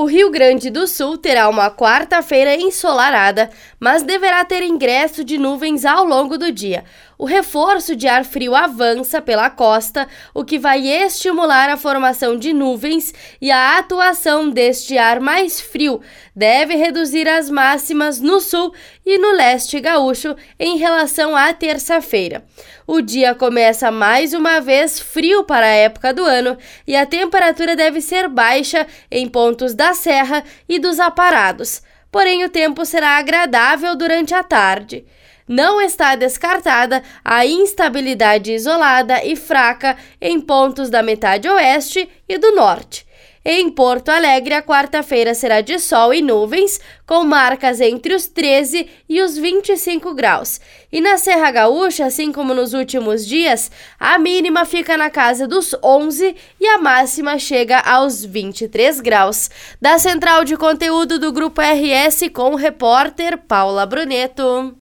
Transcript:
O Rio Grande do Sul terá uma quarta-feira ensolarada, mas deverá ter ingresso de nuvens ao longo do dia. O reforço de ar frio avança pela costa, o que vai estimular a formação de nuvens e a atuação deste ar mais frio deve reduzir as máximas no sul e no leste gaúcho em relação à terça-feira. O dia começa mais uma vez frio para a época do ano e a temperatura deve ser baixa em pontos da serra e dos aparados. Porém, o tempo será agradável durante a tarde não está descartada a instabilidade isolada e fraca em pontos da metade oeste e do norte. Em Porto Alegre, a quarta-feira será de sol e nuvens, com marcas entre os 13 e os 25 graus. E na Serra Gaúcha, assim como nos últimos dias, a mínima fica na casa dos 11 e a máxima chega aos 23 graus. Da central de conteúdo do Grupo RS com o repórter Paula Bruneto.